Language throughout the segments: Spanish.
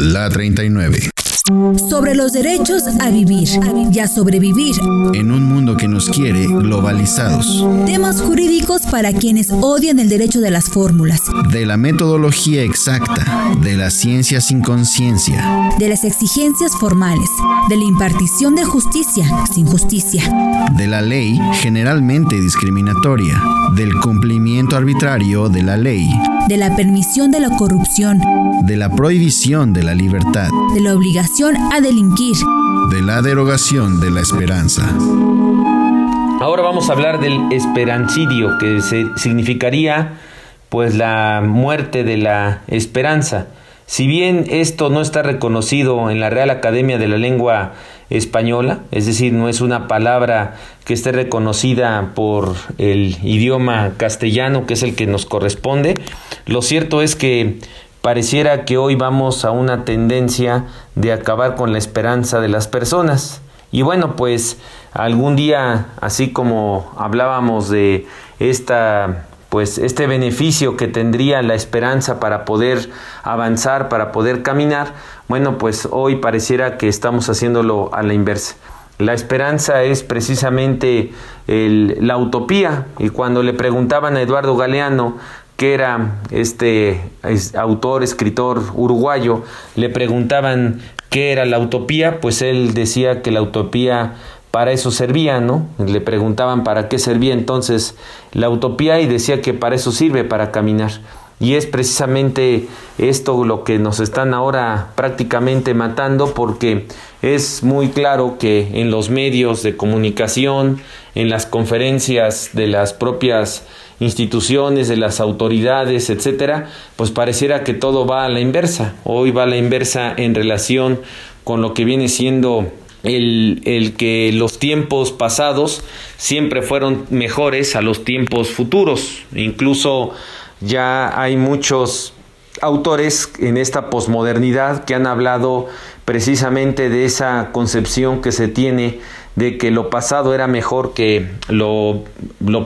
La 39 sobre los derechos a vivir y a sobrevivir en un mundo que nos quiere globalizados. Temas jurídicos para quienes odian el derecho de las fórmulas. De la metodología exacta, de la ciencia sin conciencia. De las exigencias formales, de la impartición de justicia sin justicia. De la ley generalmente discriminatoria, del cumplimiento arbitrario de la ley. De la permisión de la corrupción. De la prohibición de la libertad. De la obligación a delinquir. De la derogación de la esperanza. Ahora vamos a hablar del esperancidio, que significaría pues la muerte de la esperanza. Si bien esto no está reconocido en la Real Academia de la Lengua Española, es decir, no es una palabra que esté reconocida por el idioma castellano, que es el que nos corresponde, lo cierto es que pareciera que hoy vamos a una tendencia de acabar con la esperanza de las personas. Y bueno, pues algún día, así como hablábamos de esta pues este beneficio que tendría la esperanza para poder avanzar, para poder caminar, bueno, pues hoy pareciera que estamos haciéndolo a la inversa. La esperanza es precisamente la utopía y cuando le preguntaban a Eduardo Galeano que era este autor, escritor uruguayo, le preguntaban qué era la utopía, pues él decía que la utopía para eso servía, ¿no? Le preguntaban para qué servía entonces la utopía y decía que para eso sirve, para caminar. Y es precisamente esto lo que nos están ahora prácticamente matando porque es muy claro que en los medios de comunicación, en las conferencias de las propias instituciones, de las autoridades, etcétera, pues pareciera que todo va a la inversa. Hoy va a la inversa en relación con lo que viene siendo el, el, que los tiempos pasados siempre fueron mejores a los tiempos futuros. Incluso ya hay muchos autores en esta posmodernidad que han hablado precisamente de esa concepción que se tiene de que lo pasado era mejor que lo,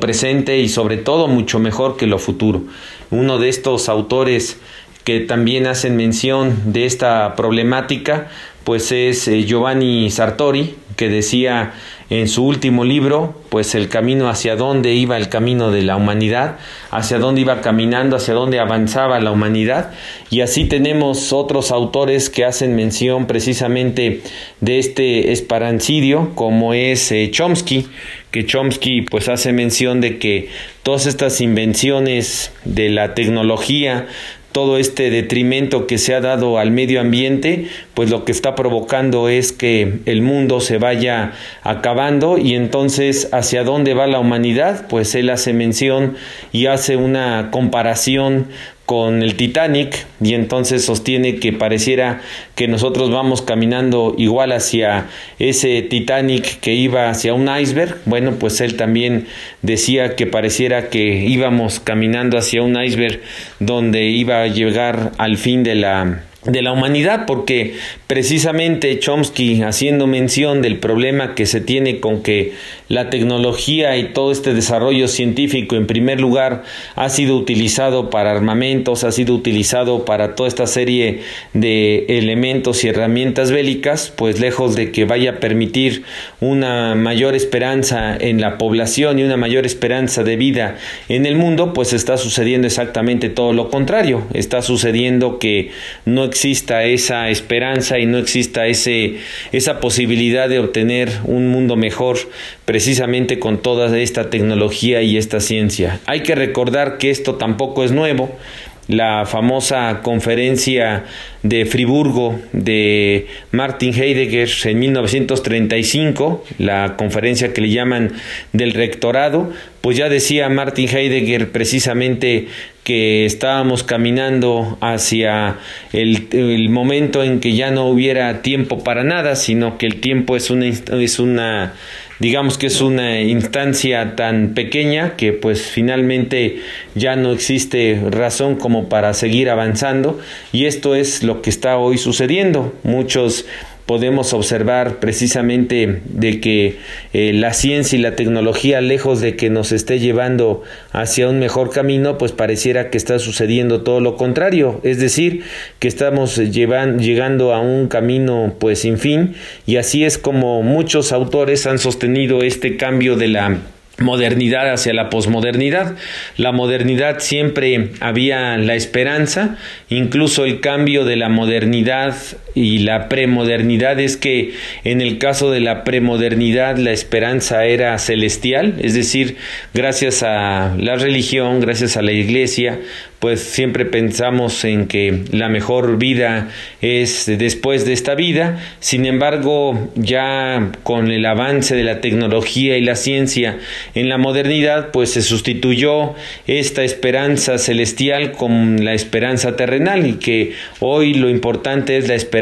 presente y sobre todo mucho mejor que lo futuro. Uno de estos autores que también hacen mención de esta problemática, pues es eh, Giovanni Sartori, que decía en su último libro, pues el camino hacia dónde iba el camino de la humanidad, hacia dónde iba caminando, hacia dónde avanzaba la humanidad. Y así tenemos otros autores que hacen mención precisamente de este esparancidio, como es eh, Chomsky, que Chomsky pues hace mención de que todas estas invenciones de la tecnología, todo este detrimento que se ha dado al medio ambiente, pues lo que está provocando es que el mundo se vaya acabando y entonces hacia dónde va la humanidad, pues él hace mención y hace una comparación con el Titanic y entonces sostiene que pareciera que nosotros vamos caminando igual hacia ese Titanic que iba hacia un iceberg. Bueno, pues él también decía que pareciera que íbamos caminando hacia un iceberg donde iba a llegar al fin de la de la humanidad, porque precisamente Chomsky, haciendo mención del problema que se tiene con que la tecnología y todo este desarrollo científico, en primer lugar, ha sido utilizado para armamentos, ha sido utilizado para toda esta serie de elementos y herramientas bélicas, pues lejos de que vaya a permitir una mayor esperanza en la población y una mayor esperanza de vida en el mundo, pues está sucediendo exactamente todo lo contrario. Está sucediendo que no exista esa esperanza y no exista ese, esa posibilidad de obtener un mundo mejor precisamente con toda esta tecnología y esta ciencia. Hay que recordar que esto tampoco es nuevo la famosa conferencia de Friburgo de Martin Heidegger en 1935, la conferencia que le llaman del rectorado, pues ya decía Martin Heidegger precisamente que estábamos caminando hacia el, momento en que ya no hubiera tiempo para nada, sino que el tiempo es una digamos que es una instancia tan pequeña que pues finalmente ya no existe razón como para seguir avanzando y esto es lo que está hoy sucediendo. Muchos podemos observar precisamente de que eh, la ciencia y la tecnología, lejos de que nos esté llevando hacia un mejor camino, pues pareciera que está sucediendo todo lo contrario, es decir, que estamos llegando a un camino pues sin fin y así es como muchos autores han sostenido este cambio de la modernidad hacia la posmodernidad. La modernidad siempre había la esperanza, incluso el cambio de la modernidad y la premodernidad es que en el caso de la premodernidad la esperanza era celestial, es decir, gracias a la religión, gracias a la iglesia, pues siempre pensamos en que la mejor vida es después de esta vida. Sin embargo, ya con el avance de la tecnología y la ciencia en la modernidad, pues se sustituyó esta esperanza celestial con la esperanza terrenal y que hoy lo importante es la esperanza,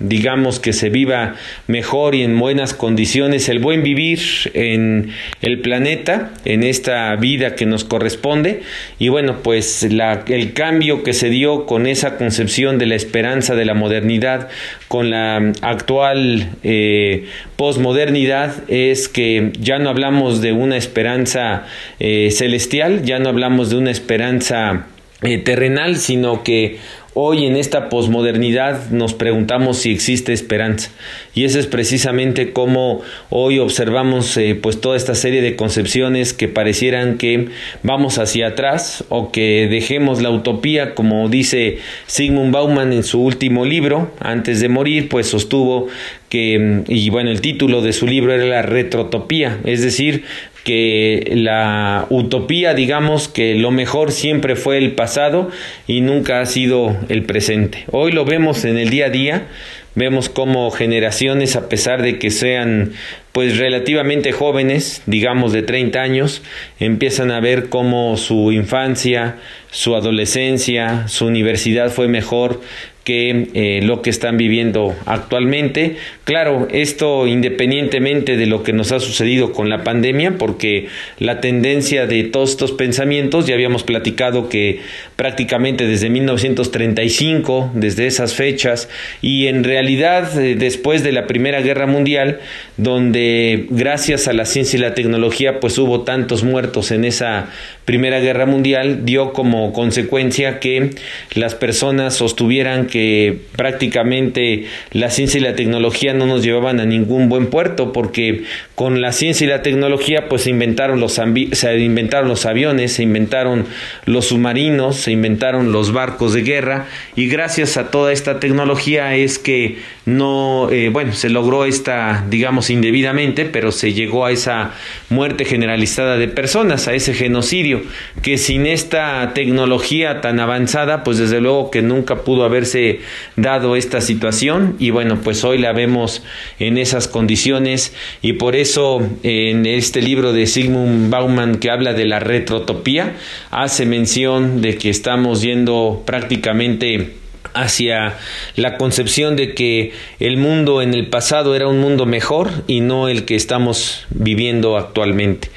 digamos, que se viva mejor y en buenas condiciones, el buen vivir en el planeta, en esta vida que nos corresponde. Y bueno, pues el cambio que se dio con esa concepción de la esperanza de la modernidad con la actual eh, posmodernidad es que ya no hablamos de una esperanza eh, celestial, ya no hablamos de una esperanza eh, terrenal, sino que Hoy en esta posmodernidad nos preguntamos si existe esperanza. Y eso es precisamente como hoy observamos eh, pues toda esta serie de concepciones que parecieran que vamos hacia atrás o que dejemos la utopía como dice Sigmund Bauman en su último libro antes de morir pues sostuvo que y bueno el título de su libro era la retrotopía es decir que la utopía, digamos que lo mejor siempre fue el pasado y nunca ha sido el presente. Hoy lo vemos en el día a día, vemos como generaciones, a pesar de que sean pues relativamente jóvenes, digamos de 30 años, empiezan a ver cómo su infancia, su adolescencia, su universidad fue mejor que eh, lo que están viviendo actualmente. Claro, esto independientemente de lo que nos ha sucedido con la pandemia, porque la tendencia de todos estos pensamientos, ya habíamos platicado que prácticamente desde 1935, desde esas fechas, y en realidad eh, después de la Primera Guerra Mundial, donde gracias a la ciencia y la tecnología, pues hubo tantos muertos en esa Primera Guerra Mundial, dio como consecuencia que las personas sostuvieran que prácticamente la ciencia y la tecnología no nos llevaban a ningún buen puerto, porque con la ciencia y la tecnología pues se inventaron los, se inventaron los aviones, se inventaron los submarinos, se inventaron los barcos de guerra y gracias a toda esta tecnología es que no, eh, bueno, se logró esta, digamos, indebidamente, pero se llegó a esa muerte generalizada de personas, a ese genocidio, que sin esta tecnología tan avanzada, pues desde luego que nunca pudo haberse dado esta situación y bueno, pues hoy la vemos en esas condiciones y por eso en este libro de Sigmund Bauman que habla de la retrotopía, hace mención de que estamos yendo prácticamente hacia la concepción de que el mundo en el pasado era un mundo mejor y no el que estamos viviendo actualmente.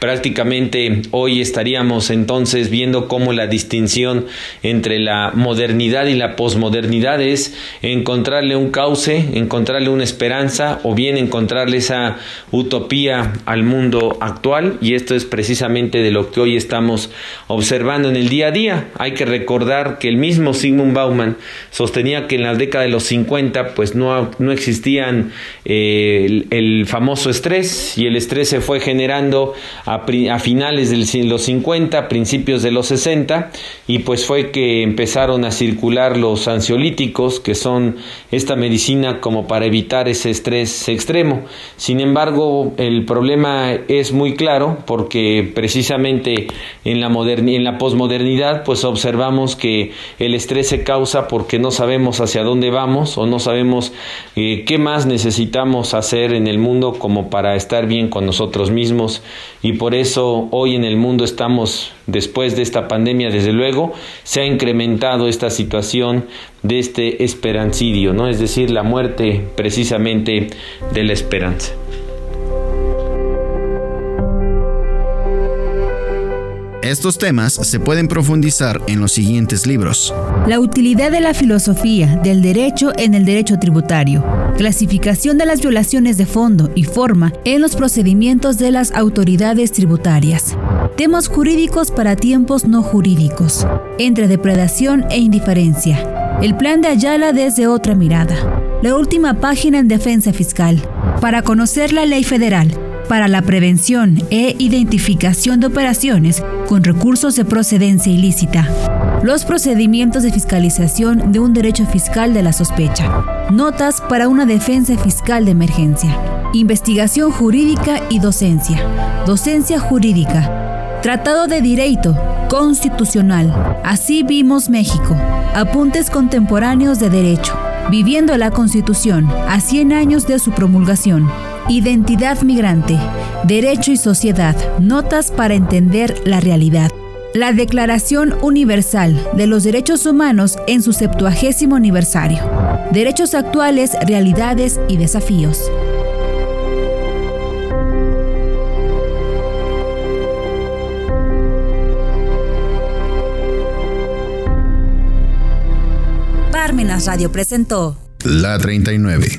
Prácticamente hoy estaríamos entonces viendo cómo la distinción entre la modernidad y la posmodernidad es encontrarle un cauce, encontrarle una esperanza o bien encontrarle esa utopía al mundo actual y esto es precisamente de lo que hoy estamos observando en el día a día. Hay que recordar que el mismo Sigmund Bauman sostenía que en la década de los 50 pues no, no existían eh, el, el famoso estrés y el estrés se fue generando a, finales de los 50, principios de los 60, y pues fue que empezaron a circular los ansiolíticos, que son esta medicina como para evitar ese estrés extremo. Sin embargo, el problema es muy claro porque precisamente en la, en la posmodernidad pues observamos que el estrés se causa porque no sabemos hacia dónde vamos o no sabemos eh, qué más necesitamos hacer en el mundo como para estar bien con nosotros mismos y por eso hoy en el mundo estamos, después de esta pandemia, desde luego, se ha incrementado esta situación de este esperancidio, ¿no? Es decir, la muerte precisamente de la esperanza. Estos temas se pueden profundizar en los siguientes libros. La utilidad de la filosofía del derecho en el derecho tributario clasificación de las violaciones de fondo y forma en los procedimientos de las autoridades tributarias, temas jurídicos para tiempos no jurídicos, entre depredación e indiferencia, el plan de Ayala desde otra mirada, la última página en defensa fiscal, para conocer la ley federal, para la prevención e identificación de operaciones con recursos de procedencia ilícita, los procedimientos de fiscalización de un derecho fiscal de la sospecha, notas para una defensa fiscal de emergencia, investigación jurídica y docencia, docencia jurídica, tratado de derecho constitucional, así vimos México, apuntes contemporáneos de derecho, viviendo la Constitución a 100 años de su promulgación. Identidad migrante, Derecho y Sociedad, Notas para entender la realidad. La Declaración Universal de los Derechos Humanos en su septuagésimo aniversario. Derechos actuales, realidades y desafíos. Parmenas Radio presentó La 39.